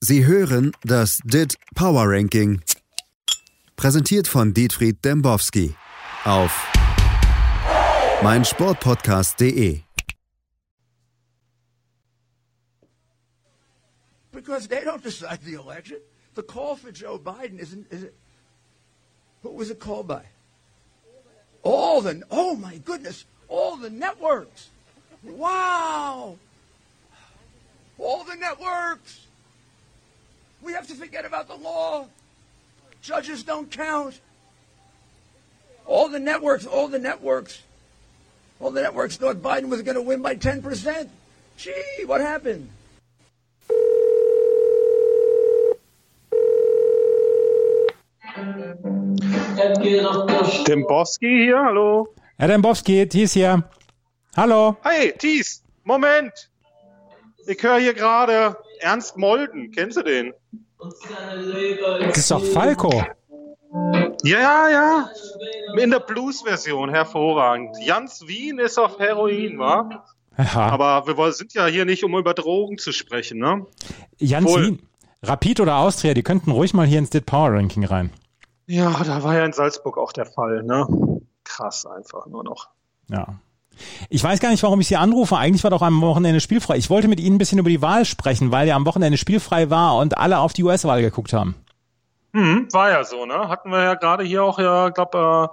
Sie hören das DIT Power Ranking. Präsentiert von Dietfried Dembowski auf meinsportpodcast.de. Because they don't decide the election. The call for Joe Biden isn't. Is it, who was it called by? All the. Oh my goodness! All the networks. Wow! All the networks. We have to forget about the law. Judges don't count. All the networks, all the networks, all the networks thought Biden was going to win by 10%. Gee, what happened? Dembowski hier, hallo. Herr Dembowski, Thies hier. Hallo. Hey, Thies, Moment. Ich höre hier gerade Ernst Molden. Kennst du den? Das ist doch Falco. Ja, ja. In der Blues-Version, hervorragend. Jans Wien ist auf Heroin, wa? Ja. Aber wir sind ja hier nicht, um über Drogen zu sprechen, ne? Jans Wohl. Wien, Rapid oder Austria, die könnten ruhig mal hier ins Dit Power Ranking rein. Ja, da war ja in Salzburg auch der Fall, ne? Krass einfach nur noch. Ja. Ich weiß gar nicht, warum ich Sie anrufe. Eigentlich war doch am Wochenende spielfrei. Ich wollte mit Ihnen ein bisschen über die Wahl sprechen, weil ja am Wochenende spielfrei war und alle auf die US-Wahl geguckt haben. Hm, war ja so, ne? Hatten wir ja gerade hier auch, ja, glaub, äh,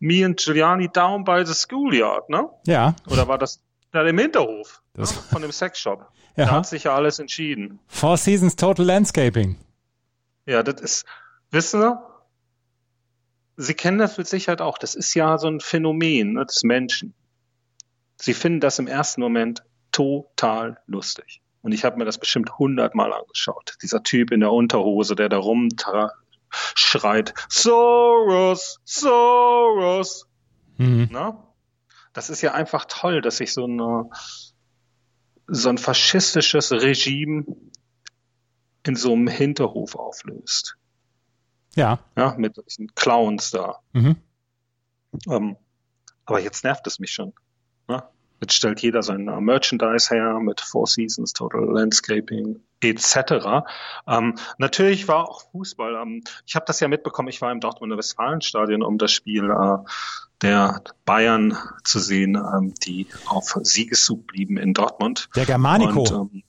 me and Giuliani down by the schoolyard, ne? Ja. Oder war das da im Hinterhof Das- ne? von dem Sexshop? Ja. Da hat sich ja alles entschieden. Four Seasons Total Landscaping. Ja, das ist, wissen Sie, Sie kennen das mit Sicherheit auch. Das ist ja so ein Phänomen ne, des Menschen. Sie finden das im ersten Moment total lustig. Und ich habe mir das bestimmt hundertmal angeschaut. Dieser Typ in der Unterhose, der da rumschreit, Soros, Soros. Mhm. Ne? Das ist ja einfach toll, dass sich so, eine, so ein faschistisches Regime in so einem Hinterhof auflöst. Ja. Ja, mit diesen Clowns da. Mhm. Ähm, aber jetzt nervt es mich schon. Ne? Jetzt stellt jeder sein äh, Merchandise her mit Four Seasons, Total Landscaping etc. Ähm, natürlich war auch Fußball. Ähm, ich habe das ja mitbekommen. Ich war im Dortmunder Westfalenstadion, um das Spiel äh, der Bayern zu sehen, ähm, die auf Siegeszug blieben in Dortmund. Der Germanico. Und, ähm,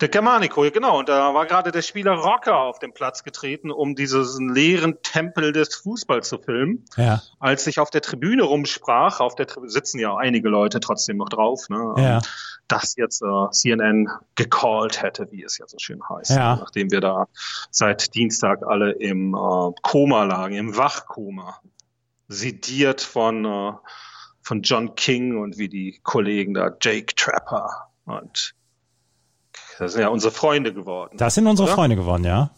der Germanico, ja, genau. Und da war gerade der Spieler Rocker auf den Platz getreten, um diesen leeren Tempel des Fußballs zu filmen. ja. Als ich auf der Tribüne rumsprach, auf der Tribüne sitzen ja einige Leute trotzdem noch drauf, ne, Ja. dass jetzt äh, CNN gecallt hätte, wie es ja so schön heißt, Ja. nachdem wir da seit Dienstag alle im äh, Koma lagen, im Wachkoma, sediert von äh, von John King und wie die Kollegen da Jake Trapper und das sind ja unsere Freunde geworden. Das sind unsere Oder? Freunde geworden, ja.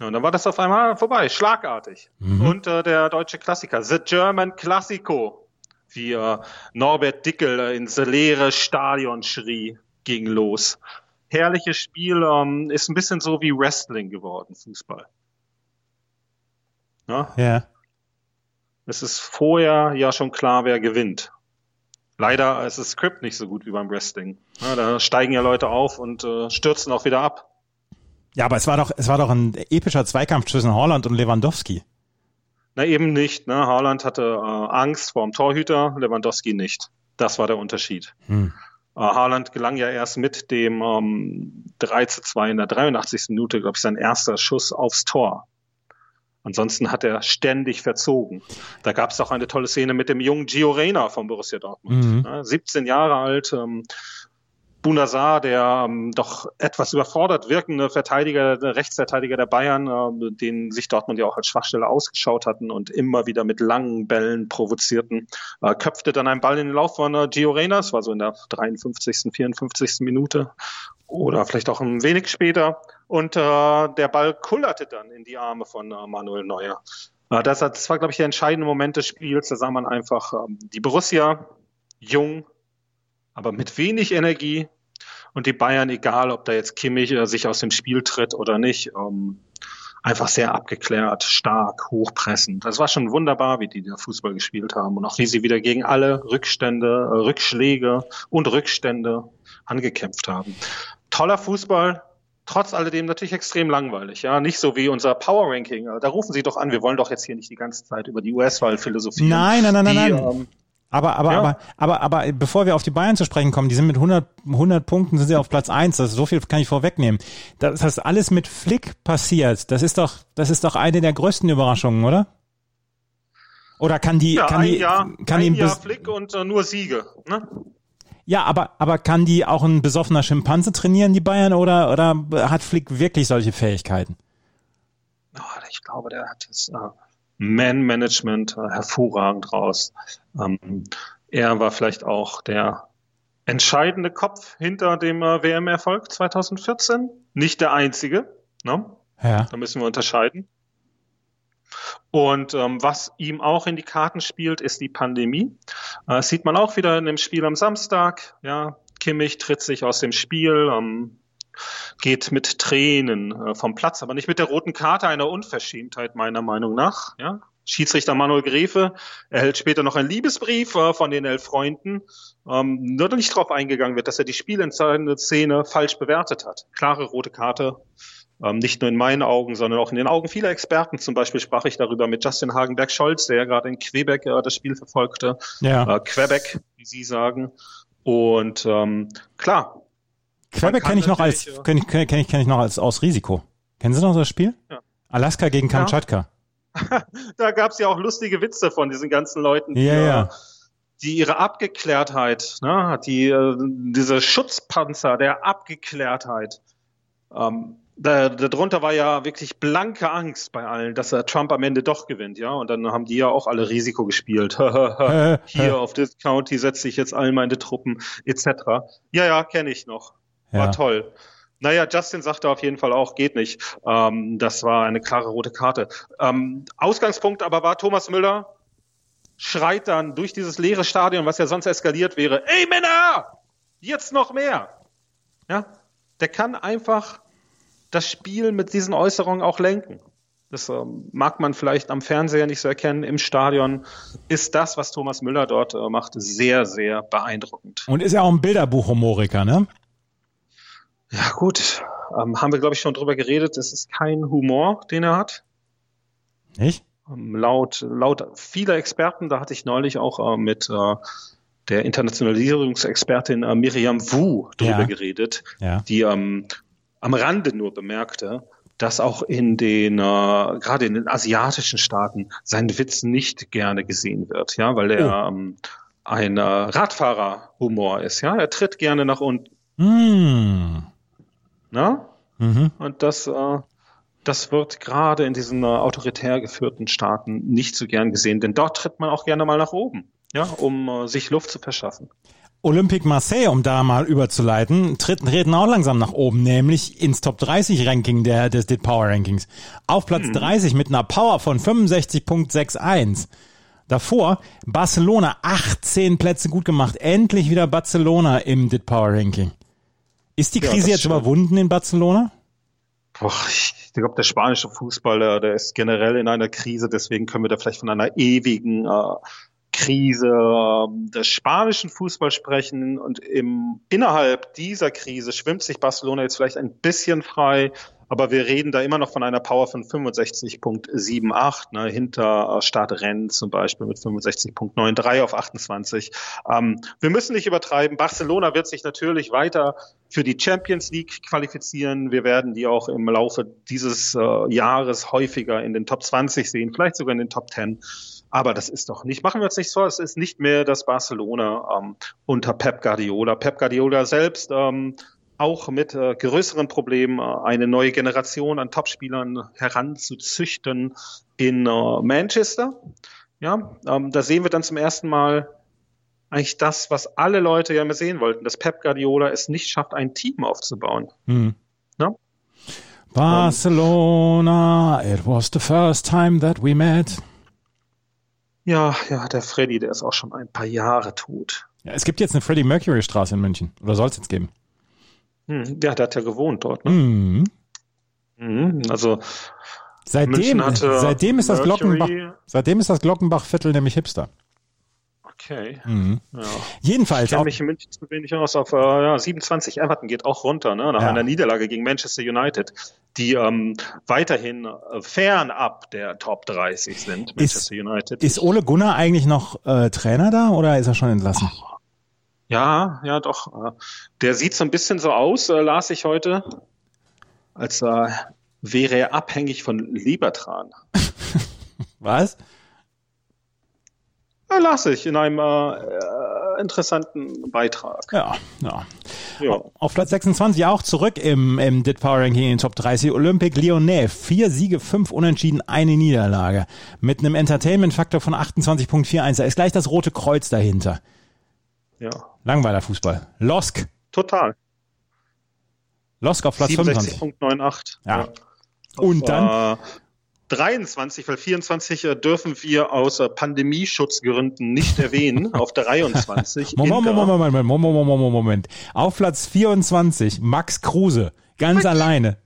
Ja, und dann war das auf einmal vorbei, schlagartig. Mhm. Und äh, der deutsche Klassiker, The German Classico, wie äh, Norbert Dickel äh, ins leere Stadion schrie, ging los. Herrliches Spiel, ähm, ist ein bisschen so wie Wrestling geworden, Fußball. Ja, Ja. es ist vorher ja schon klar, wer gewinnt. Leider ist das Skript nicht so gut wie beim Wrestling. Ja, da steigen ja Leute auf und äh, stürzen auch wieder ab. Ja, aber es war doch, es war doch ein epischer Zweikampf zwischen Holland und Lewandowski. Na eben nicht. Ne? Haaland hatte äh, Angst vor dem Torhüter, Lewandowski nicht. Das war der Unterschied. Hm. Äh, Haaland gelang ja erst mit dem ähm, 3 zu 2 in der 83. Minute, glaube ich, sein erster Schuss aufs Tor. Ansonsten hat er ständig verzogen. Da gab es auch eine tolle Szene mit dem jungen Gio Reyna von Borussia Dortmund. Mhm. Ne? 17 Jahre alt, ähm, Bunazar, der ähm, doch etwas überfordert wirkende Verteidiger, Rechtsverteidiger der Bayern, äh, den sich Dortmund ja auch als Schwachstelle ausgeschaut hatten und immer wieder mit langen Bällen provozierten, äh, köpfte dann einen Ball in den Lauf von äh, Gio Reyna, das war so in der 53., 54. Minute oder vielleicht auch ein wenig später und äh, der Ball kullerte dann in die Arme von äh, Manuel Neuer. Äh, das, das war, glaube ich, der entscheidende Moment des Spiels. Da sah man einfach ähm, die Borussia jung, aber mit wenig Energie und die Bayern, egal ob da jetzt Kimmich äh, sich aus dem Spiel tritt oder nicht, ähm, einfach sehr abgeklärt, stark, hochpressend. Das war schon wunderbar, wie die da Fußball gespielt haben und auch wie sie wieder gegen alle Rückstände, äh, Rückschläge und Rückstände angekämpft haben. Toller Fußball, trotz alledem natürlich extrem langweilig. Ja, nicht so wie unser Power Ranking. Da rufen Sie doch an, wir wollen doch jetzt hier nicht die ganze Zeit über die US-Wahl philosophieren. Nein, nein, nein, die, nein, nein. Ähm, aber, aber, ja. aber, aber, aber, bevor wir auf die Bayern zu sprechen kommen, die sind mit 100, 100 Punkten sind sie auf Platz eins. Das so viel kann ich vorwegnehmen. Das heißt, alles mit Flick passiert. Das ist doch, das ist doch eine der größten Überraschungen, oder? Oder kann die, ja, kann ein die, Jahr, kann ein die Jahr Flick und äh, nur Siege, ne? Ja, aber, aber kann die auch ein besoffener Schimpanse trainieren, die Bayern, oder, oder hat Flick wirklich solche Fähigkeiten? Oh, ich glaube, der hat das äh, Man-Management äh, hervorragend raus. Ähm, er war vielleicht auch der entscheidende Kopf hinter dem äh, WM-Erfolg 2014. Nicht der einzige. Ne? Ja. Da müssen wir unterscheiden. Und ähm, was ihm auch in die Karten spielt, ist die Pandemie. Äh, sieht man auch wieder in dem Spiel am Samstag. Ja, Kimmich tritt sich aus dem Spiel, ähm, geht mit Tränen äh, vom Platz, aber nicht mit der roten Karte, einer Unverschämtheit meiner Meinung nach. Ja, Schiedsrichter Manuel Grefe erhält später noch einen Liebesbrief äh, von den elf Freunden, ähm, nur nicht darauf eingegangen wird, dass er die spielentscheidende Szene falsch bewertet hat. Klare rote Karte, ähm, nicht nur in meinen Augen, sondern auch in den Augen vieler Experten. Zum Beispiel sprach ich darüber mit Justin Hagenberg-Scholz, der ja gerade in Quebec äh, das Spiel verfolgte. Ja. Äh, Quebec, wie Sie sagen. Und ähm, klar. Quebec kenne ich noch als kenne ich, kenn ich, kenn ich noch als aus Risiko. Kennen Sie noch das Spiel? Ja. Alaska gegen Ja. Kamtschatka. da gab es ja auch lustige Witze von diesen ganzen Leuten, die, Ja, ja. äh, die ihre Abgeklärtheit, ne, die äh, diese Schutzpanzer der Abgeklärtheit. Ähm, da, darunter war ja wirklich blanke Angst bei allen, dass er Trump am Ende doch gewinnt, ja. Und dann haben die ja auch alle Risiko gespielt. Hier auf this County setze ich jetzt all meine Truppen etc. Ja, ja, kenne ich noch. War Ja. toll. Naja, Justin sagte auf jeden Fall auch, geht nicht. Ähm, das war eine klare rote Karte. Ähm, Ausgangspunkt aber war Thomas Müller schreit dann durch dieses leere Stadion, was ja sonst eskaliert wäre. Ey Männer, jetzt noch mehr. Ja, der kann einfach das Spiel mit diesen Äußerungen auch lenken. Das ähm, mag man vielleicht am Fernseher nicht so erkennen. Im Stadion ist das, was Thomas Müller dort äh, macht, sehr, sehr beeindruckend. Und ist ja auch ein Bilderbuchhumoriker, ne? Ja gut, ähm, haben wir glaube ich schon drüber geredet. Es ist kein Humor, den er hat. Nicht? Ähm, laut, laut vieler Experten, da hatte ich neulich auch äh, mit äh, der Internationalisierungsexpertin äh, Miriam Wu drüber Ja. geredet, Ja. die ähm, am Rande nur bemerkte, dass auch in den, äh, gerade in den asiatischen Staaten, sein Witz nicht gerne gesehen wird, ja, weil er ähm, ein äh, Radfahrerhumor ist, ja, er tritt gerne nach unten, Hm. Ne? Mhm. Und das, äh, das wird gerade in diesen äh, autoritär geführten Staaten nicht so gern gesehen, denn dort tritt man auch gerne mal nach oben, ja, um äh, sich Luft zu verschaffen. Olympique Marseille, um da mal überzuleiten, treten, treten auch langsam nach oben, nämlich ins Top 30 Ranking der, des DIT Power Rankings. Auf Platz 30 mit einer Power von 65.61. Davor Barcelona 18 Plätze gut gemacht. Endlich wieder Barcelona im DIT Power Ranking. Ist die Ja, Krise das jetzt überwunden in Barcelona? Boah, ich glaube, der spanische Fußball, der, der ist generell in einer Krise, deswegen können wir da vielleicht von einer ewigen äh, Krise äh, des spanischen Fußballs sprechen. Und im, innerhalb dieser Krise schwimmt sich Barcelona jetzt vielleicht ein bisschen frei, aber wir reden da immer noch von einer Power von 65.78, ne, hinter äh, Stade Rennes zum Beispiel mit 65.93 auf 28. Ähm, wir müssen nicht übertreiben. Barcelona wird sich natürlich weiter für die Champions League qualifizieren. Wir werden die auch im Laufe dieses äh, Jahres häufiger in den Top 20 sehen, vielleicht sogar in den Top 10. Aber das ist doch nicht, machen wir uns nichts vor, es ist nicht mehr das Barcelona ähm, unter Pep Guardiola. Pep Guardiola selbst ähm, auch mit äh, größeren Problemen, äh, eine neue Generation an Topspielern heranzuzüchten in äh, Manchester. Ja, ähm, da sehen wir dann zum ersten Mal eigentlich das, was alle Leute ja immer sehen wollten, dass Pep Guardiola es nicht schafft, ein Team aufzubauen. Hm. Ja? Barcelona, it was the first time that we met. Ja, ja, der Freddy, der ist auch schon ein paar Jahre tot. Ja, es gibt jetzt eine Freddie Mercury Straße in München. Oder soll es jetzt geben? Hm, der, der hat ja gewohnt dort. Ne? Mhm. Mhm. Also Seitdem, seitdem ist das Glockenbach, seitdem ist das Glockenbachviertel nämlich Hipster. Okay. Mhm. Ja. Jedenfalls Ich kenne mich in München zu wenig aus. Auf äh, ja, 27 Everton geht auch runter, ne? nach Ja. einer Niederlage gegen Manchester United, die ähm, weiterhin äh, fernab der Top 30 sind. Manchester United. ist Ole Gunnar eigentlich noch äh, Trainer da oder ist er schon entlassen? ja, ja, doch. Äh, der sieht so ein bisschen so aus, äh, las ich heute, als äh, wäre er abhängig von Liebertran. Was? Äh, las ich in einem äh, äh, interessanten Beitrag. Ja, ja. Ja. Auf Platz 26 auch zurück im, im Dit Power Ranking in den Top 30. Olympique Lyonnais. Vier Siege, fünf Unentschieden, eine Niederlage. Mit einem Entertainment-Faktor von 28.41. Da ist gleich das Rote Kreuz dahinter. ja. Langweiler Fußball. Losk. Total. Losk auf Platz 25. 67.98. Ja. Und dann, Äh, 23, weil 24 äh, dürfen wir aus äh, Pandemieschutzgründen nicht erwähnen, auf 23. Moment, Inter. Moment, Moment, Moment, Moment, Moment, Moment. Auf Platz 24 Max Kruse. Ganz alleine.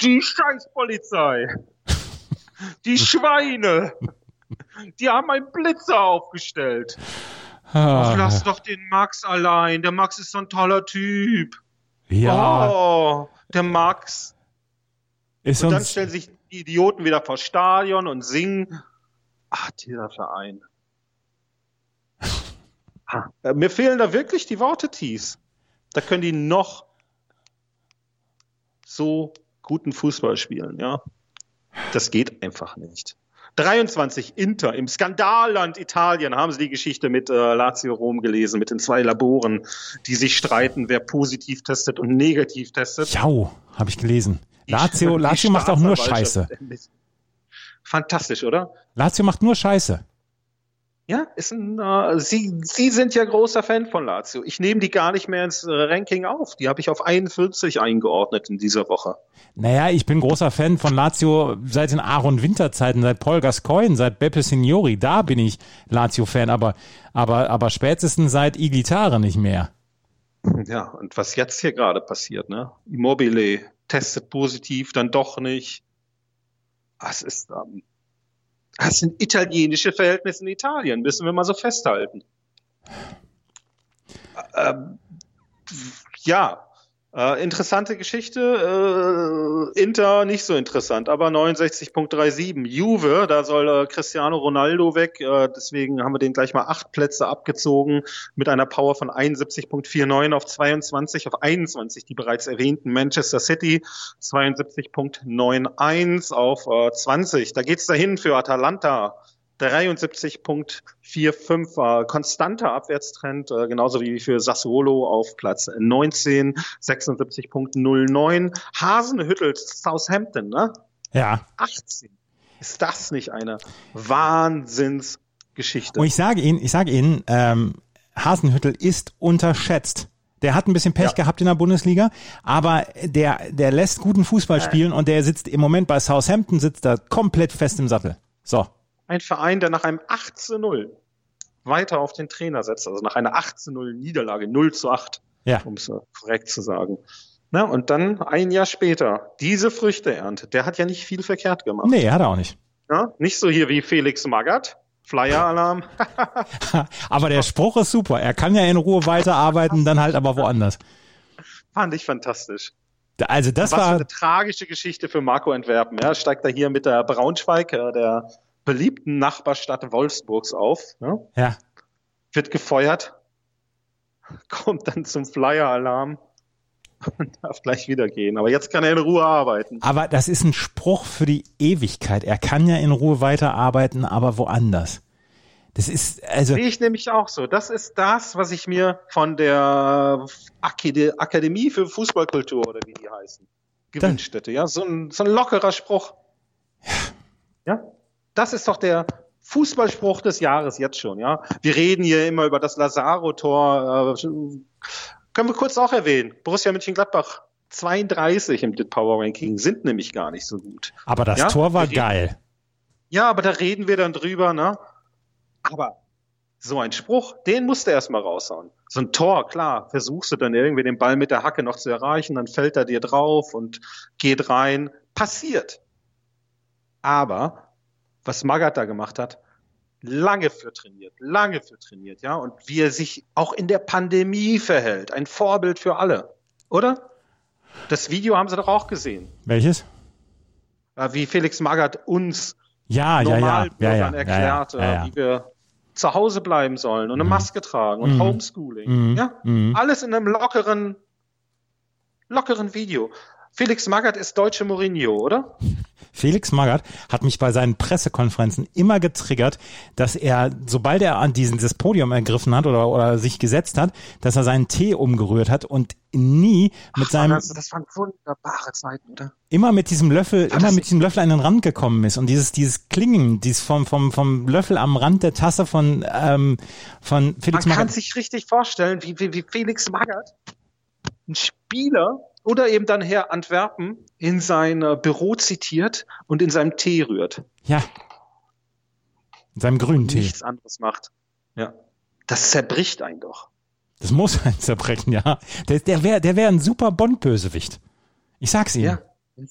Die Scheißpolizei. Die Schweine. Die haben einen Blitzer aufgestellt. Ach, Ah, lass doch den Max allein. Der Max ist so ein toller Typ. ja, Oh, der Max. ist Und dann uns, stellen sich Idioten wieder vor Stadion und singen. Ach, dieser Verein. Äh, Mir fehlen da wirklich die Worte, Thies. Da können die noch so guten Fußball spielen, ja. Das geht einfach nicht. 23 Inter im Skandalland Italien haben Sie die Geschichte mit äh, Lazio Rom gelesen, mit den zwei Laboren, die sich streiten, wer positiv testet und negativ testet. Jau, habe ich gelesen. Lazio, Lazio macht auch nur Scheiße. Fantastisch, oder? Lazio macht nur Scheiße. Ja, ist ein, äh, Sie, Sie sind ja großer Fan von Lazio. Ich nehme die gar nicht mehr ins äh, Ranking auf. Die habe ich auf 41 eingeordnet in dieser Woche. Naja, ich bin großer Fan von Lazio seit den Aaron Winter Zeiten, seit Paul Gascoigne, seit Beppe Signori. Da bin ich Lazio-Fan, aber, aber, aber spätestens seit Iglitare nicht mehr. Ja, und was jetzt hier gerade passiert, ne? Immobile testet positiv, dann doch nicht. Das ist, ähm, das sind italienische Verhältnisse in Italien, müssen wir mal so festhalten. Ähm, ja, äh, interessante Geschichte. Äh, Inter nicht so interessant, aber 69.37. Juve, da soll äh, Cristiano Ronaldo weg. Äh, deswegen haben wir den gleich mal acht Plätze abgezogen mit einer Power von 71.49 auf 22, auf 21 die bereits erwähnten Manchester City 72.91 auf äh, 20. Da geht's dahin für Atalanta. 73.45 äh, konstanter Abwärtstrend, äh, genauso wie für Sassuolo auf Platz 19, 76.09. Hasenhüttel Southampton, ne? Ja. 18. Ist das nicht eine Wahnsinnsgeschichte? Und ich sage Ihnen, ich sage Ihnen, ähm, Hasenhüttel ist unterschätzt. Der hat ein bisschen Pech Ja. gehabt in der Bundesliga, aber der, der lässt guten Fußball spielen und der sitzt im Moment bei Southampton, sitzt da komplett fest im Sattel. So. Ein Verein, der nach einem 8 zu 0 weiter auf den Trainer setzt, also nach einer 8 zu 0 Niederlage, 0 zu 8, Ja. um es korrekt zu sagen. Na, und dann ein Jahr später diese Früchte erntet. Der hat ja nicht viel verkehrt gemacht. Nee, hat er auch nicht. Ja? Nicht so hier wie Felix Magath. Flyer-Alarm. Aber der Spruch ist super. Er kann ja in Ruhe weiterarbeiten, dann halt aber woanders. Fand ich fantastisch. Also das Was war, eine tragische Geschichte für Marco Entwerpen. Ja, steigt er hier mit der Braunschweig, der beliebten Nachbarstadt Wolfsburgs auf. Ne? ja. wird gefeuert, kommt dann zum Flyer-Alarm und darf gleich wieder gehen. Aber jetzt kann er in Ruhe arbeiten. Aber das ist ein Spruch für die Ewigkeit. Er kann ja in Ruhe weiterarbeiten, aber woanders. Das ist, also, Sehe ich nämlich auch so. Das ist das, was ich mir von der Akade- Akademie für Fußballkultur oder wie die heißen, gewünscht hätte. Ja, so ein, so ein lockerer Spruch. Ja, das ist doch der Fußballspruch des Jahres jetzt schon. Ja, wir reden hier immer über das Lazaro-Tor. Äh, können wir kurz auch erwähnen. Borussia Mönchengladbach 32 im Power Ranking sind nämlich gar nicht so gut. aber das Ja, Tor war geil. Ja, aber da reden wir dann drüber, ne? Aber so ein Spruch, den musst du erstmal raushauen. So ein Tor, klar, versuchst du dann irgendwie den Ball mit der Hacke noch zu erreichen, dann fällt er dir drauf und geht rein. Passiert. Aber was Magath da gemacht hat, lange für trainiert, lange für trainiert, ja, und wie er sich auch in der Pandemie verhält. Ein Vorbild für alle, oder? Das Video haben Sie doch auch gesehen. Welches? Wie Felix Magath uns ja, ja, ja, ja, ja, erklärt, ja, ja, wie wir zu Hause bleiben sollen und eine Mhm. Maske tragen und Mhm. Homeschooling. Mhm. Ja? Mhm. Alles in einem lockeren, lockeren Video. Felix Magath ist deutsche Mourinho, oder? Felix Magath hat mich bei seinen Pressekonferenzen immer getriggert, dass er, sobald er an diesen, dieses Podium ergriffen hat oder, oder sich gesetzt hat, dass er seinen Tee umgerührt hat und nie mit seinem, das, das waren wunderbare Zeiten, oder? immer mit diesem Löffel, War immer mit diesem Löffel an den Rand gekommen ist und dieses, dieses Klingen, dieses vom, vom, vom Löffel am Rand der Tasse von, ähm, von Man Felix kann Magath. sich richtig vorstellen, wie, wie, wie Felix Magath, ein Spieler oder eben dann Herr Antwerpen, in sein äh, Büro zitiert und in seinem Tee rührt. Ja. In seinem grünen Tee. Nichts anderes macht. Ja. Das zerbricht einen doch. Das muss ein zerbrechen, ja. Der, der wäre der wär ein super Bond-Bösewicht. Ich sag's Ihnen. Ja.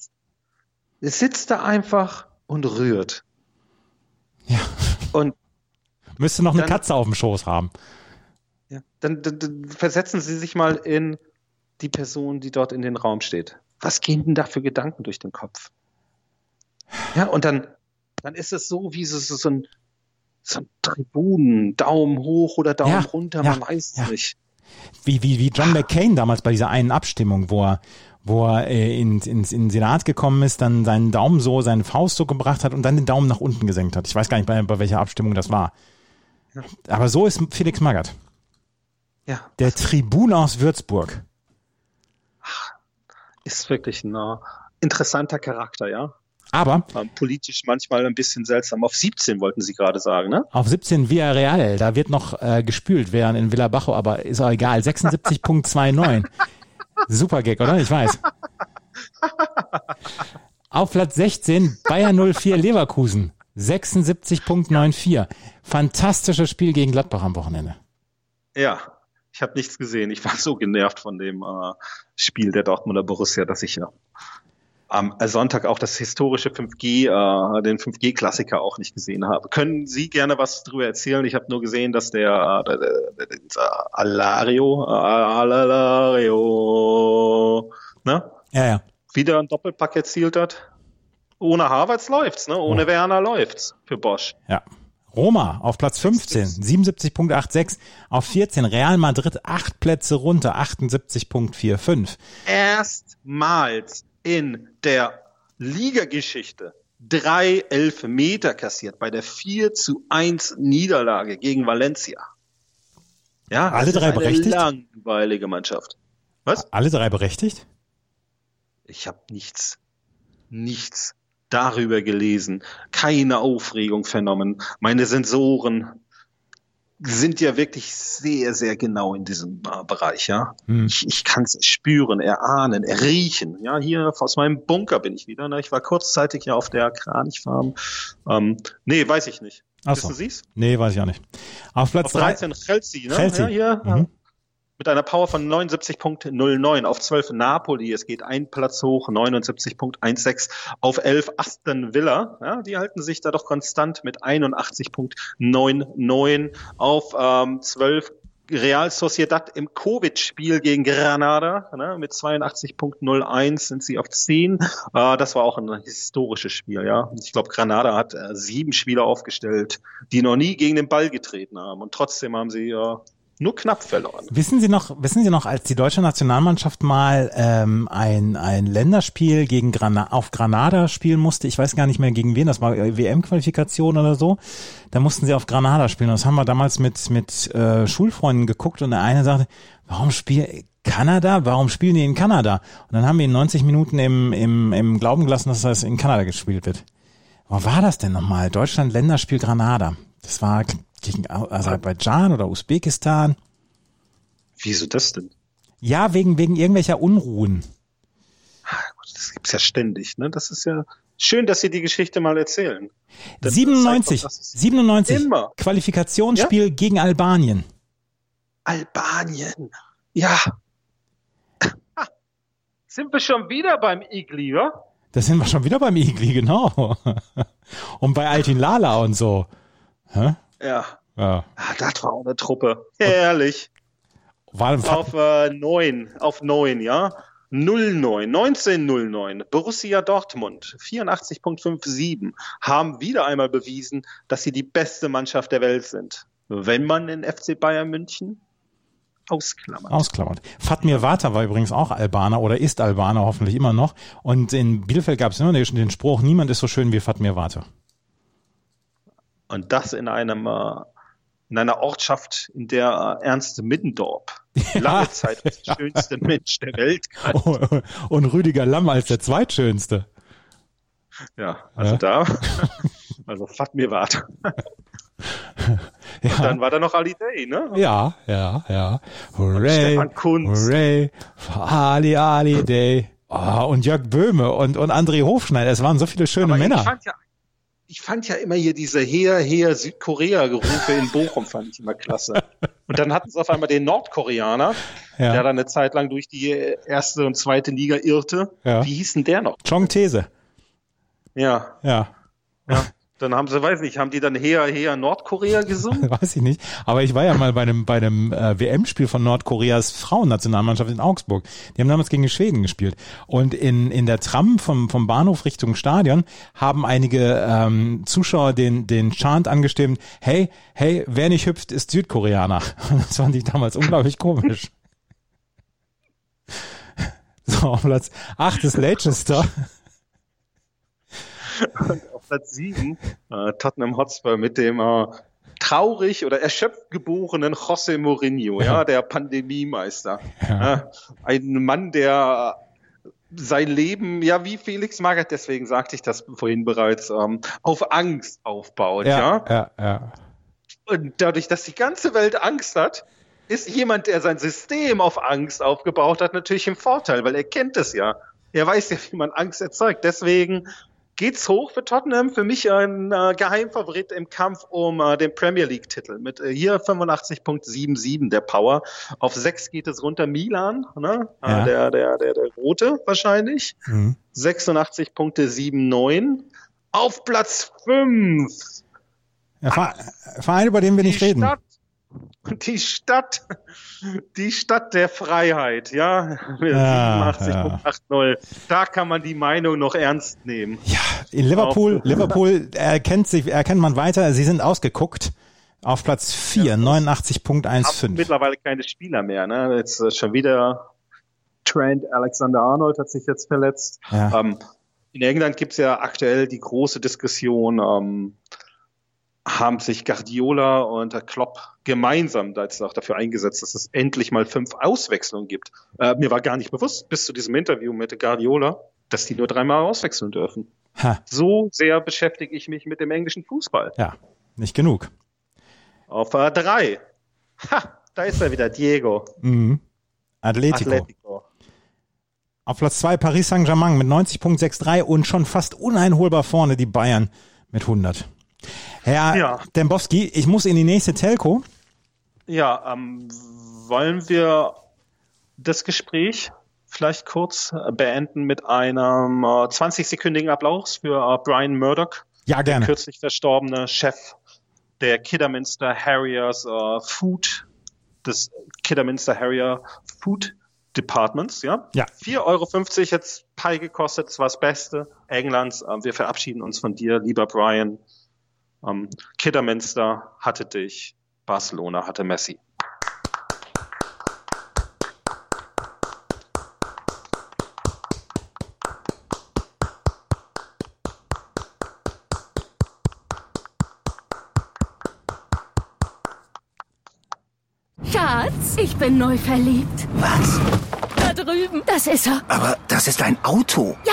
Es sitzt da einfach und rührt. Ja. Und Müsste noch eine Dann- Katze auf dem Schoß haben. ja, dann, dann, dann versetzen Sie sich mal in die Person, die dort in den Raum steht. Was gehen denn da für Gedanken durch den Kopf? Ja, und dann, dann ist es so wie so, so, so ein, so ein Tribunen, Daumen hoch oder Daumen Ja, runter, ja, man weiß es ja. nicht. Wie, wie, wie John McCain damals bei dieser einen Abstimmung, wo er, wo er äh, in, ins, in den Senat gekommen ist, dann seinen Daumen so, seine Faust so gebracht hat und dann den Daumen nach unten gesenkt hat. Ich weiß gar nicht, bei, bei welcher Abstimmung das war. Aber so ist Felix Magath. Ja, Der Tribune aus Würzburg. Ist wirklich ein äh, interessanter Charakter, ja. Aber Ähm, politisch manchmal ein bisschen seltsam. Auf 17 wollten Sie gerade sagen, ne? auf 17 Villarreal, da wird noch äh, gespült, während in Villa Bajo, aber ist auch egal. 76.29. Super Gag, oder? Ich weiß. Auf Platz 16 Bayer 04 Leverkusen. 76.94. Fantastisches Spiel gegen Gladbach am Wochenende. Ja, ich habe nichts gesehen. Ich war so genervt von dem äh, Spiel der Dortmunder Borussia, dass ich ja am Sonntag auch das historische 5G, äh, den 5G-Klassiker auch nicht gesehen habe. Können Sie gerne was drüber erzählen? Ich habe nur gesehen, dass der, äh, der, der, der, Alario, äh, Alario, ne? Ja, ja. wieder ein Doppelpack erzielt hat. Ohne Havertz läuft's, ne? Ohne Werner läuft's für Bosch. Ja. Roma auf Platz 15, 77.86. Auf 14 Real Madrid acht Plätze runter, 78.45. Erstmals in der Ligageschichte drei Elfmeter kassiert bei der 4 zu 1 Niederlage gegen Valencia. Ja, Alle das drei ist eine berechtigt? langweilige Mannschaft. Was? Alle drei berechtigt? Ich habe nichts, nichts darüber gelesen, keine Aufregung vernommen. Meine Sensoren sind ja wirklich sehr, sehr genau in diesem äh, Bereich, ja. Hm. Ich, ich kann es spüren, erahnen, erriechen. Ja, hier aus meinem Bunker bin ich wieder. Ne? Ich war kurzzeitig ja auf der Kranichfarm. Ähm, nee, weiß ich nicht. Ach Wissen. Sie's? Nee, weiß ich auch nicht. Auf Platz Auf 13. 13 Chelsea, ne? Chelsea. Ja, hier, Mhm. Mit einer Power von 79.09 auf 12 Napoli. Es geht ein Platz hoch, 79.16 auf 11 Aston Villa. Ja, die halten sich da doch konstant mit 81.99 auf ähm, 12 Real Sociedad im Covid-Spiel gegen Granada ne, mit 82.01 sind sie auf 10. Äh, das war auch ein historisches Spiel, ja. Ich glaube, Granada hat äh, sieben Spieler aufgestellt, die noch nie gegen den Ball getreten haben und trotzdem haben sie äh, nur knapp verloren. Wissen Sie noch, wissen Sie noch, als die deutsche Nationalmannschaft mal ähm, ein, ein Länderspiel gegen Grana auf Granada spielen musste, ich weiß gar nicht mehr gegen wen, das war äh, WM-Qualifikation oder so, da mussten sie auf Granada spielen. Das haben wir damals mit, mit äh, Schulfreunden geguckt und der eine sagte, warum spielt Kanada, warum spielen die in Kanada? Und dann haben wir in 90 Minuten im, im, im Glauben gelassen, dass das in Kanada gespielt wird. Wo war das denn nochmal? Deutschland Länderspiel Granada. Das war gegen Aserbaidschan oder Usbekistan. Wieso das denn? Ja, wegen, wegen irgendwelcher Unruhen. Das gibt's ja ständig, ne? Das ist ja schön, dass Sie die Geschichte mal erzählen. Das 97, zeigt doch, dass es 97, Immer. Qualifikationsspiel gegen Albanien. Albanien. Ja. Sind wir schon wieder beim Igli, wa? Da sind wir schon wieder beim Igli, genau. Und bei Altin Lala und so. Hä? Ja. Ja. Ah, das war auch eine Truppe. Herrlich. War Auf äh, 9, auf 9, ja. 09, 1909, Borussia Dortmund, 84.57, haben wieder einmal bewiesen, dass sie die beste Mannschaft der Welt sind. Wenn man in FC Bayern München ausklammert. Ausklammert. Fatmir Vata war übrigens auch Albaner oder ist Albaner hoffentlich immer noch. Und in Bielefeld gab es immer den Spruch, niemand ist so schön wie Fatmir Vata. Und das in einem äh, in einer Ortschaft, in der äh, Ernst Middendorp lange Zeit als der schönste Mensch der Welt galt. Und Rüdiger Lamm als der zweitschönste. Ja, also Ja. da, also Fatmir Vata. Ja. Und dann war da noch Ali Day, ne? Ja, ja, ja. Hooray, Stefan Kunz. hooray, Ali Ali Day. Oh, und Jörg Böhme und, und André Hofschneider. Es waren so viele schöne Aber Männer. Ich fand, ja, ich fand ja immer hier diese Her, Her, Südkorea-Gerufe in Bochum, fand ich immer klasse. Und dann hatten sie auf einmal den Nordkoreaner, der ja. dann eine Zeit lang durch die erste und zweite Liga irrte. Ja. Wie hieß denn der noch? Chong These. Ja, Ja. ja. Dann haben sie, weiß nicht, haben die dann Her, Her, Nordkorea gesungen? Weiß ich nicht. Aber ich war ja mal bei einem, bei einem äh, WM-Spiel von Nordkoreas Frauennationalmannschaft in Augsburg. Die haben damals gegen Schweden gespielt. Und in, in der Tram vom, vom Bahnhof Richtung Stadion haben einige ähm, Zuschauer den, den Chant angestimmt, hey, hey, wer nicht hüpft, ist Südkoreaner. Das fand ich damals unglaublich komisch. So, auf Platz 8 ist Leicester. Platz 7 äh, Tottenham Hotspur mit dem äh, traurig oder erschöpft geborenen José Mourinho, ja, der Pandemiemeister. Ja. Äh, ein Mann, der sein Leben, ja, wie Felix Magath, deswegen sagte ich das vorhin bereits, ähm, auf Angst aufbaut, ja. ja, ja. Und dadurch, dass die ganze Welt Angst hat, ist jemand, der sein System auf Angst aufgebaut hat, natürlich im Vorteil, weil er kennt es ja. Er weiß ja, wie man Angst erzeugt. Deswegen geht's hoch für Tottenham. Für mich ein äh, Geheimfavorit im Kampf um äh, den Premier League-Titel. Mit äh, hier 85.77 der Power. Auf 6 geht es runter Milan, ne? Ja. Äh, der, der, der, der Rote wahrscheinlich. Mhm. 86.79. Auf Platz 5 ja Ver- Verein, über den wir nicht die reden. Stadt, die Stadt, die Stadt der Freiheit, ja, Ja, 87.80. Da kann man die Meinung noch ernst nehmen. Ja, in Liverpool, Auf- Liverpool erkennt sich, erkennt man weiter, sie sind ausgeguckt. Auf Platz 4, Haben 89.15. mittlerweile keine Spieler mehr, ne? Jetzt äh, schon wieder Trent Alexander-Arnold hat sich jetzt verletzt. Ja. Ähm, in England gibt's ja aktuell die große Diskussion, ähm, haben sich Guardiola und der Klopp gemeinsam da jetzt auch dafür eingesetzt, dass es endlich mal fünf Auswechslungen gibt. Äh, mir war gar nicht bewusst bis zu diesem Interview mit Guardiola, dass die nur dreimal auswechseln dürfen. Ha, So sehr beschäftige ich mich mit dem englischen Fußball. ja, nicht genug. Auf äh, drei. Ha, da ist er wieder, Diego. Mhm. Atletico. Atletico. Auf Platz 2 Paris Saint-Germain mit 90.63 und schon fast uneinholbar vorne die Bayern mit 100. Herr Ja. Dembowski, ich muss in die nächste Telco. Ja, ähm, wollen wir das Gespräch vielleicht kurz äh, beenden mit einem äh, 20-sekündigen Applaus für äh, Brian Murdoch, Ja, gerne. kürzlich verstorbene Chef der Kidderminster Harriers äh, Food, des Kidderminster Harrier Food Departments, ja? Ja. 4,50 Euro jetzt Pie gekostet, das war das Beste Englands. Ähm, wir verabschieden uns von dir, lieber Brian. Ähm, Kidderminster hatte dich, Barcelona hatte Messi. Schatz, ich bin neu verliebt. Was? Da drüben. Das ist er. Aber das ist ein Auto. Ja,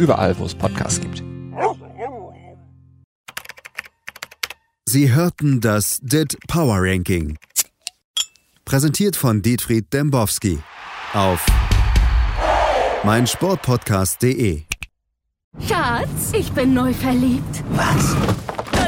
Überall, wo es Podcasts gibt. Sie hörten das DIT Power Ranking. Präsentiert von Dietfried Dembowski auf meinsportpodcast.de. Schatz, ich bin neu verliebt. Was?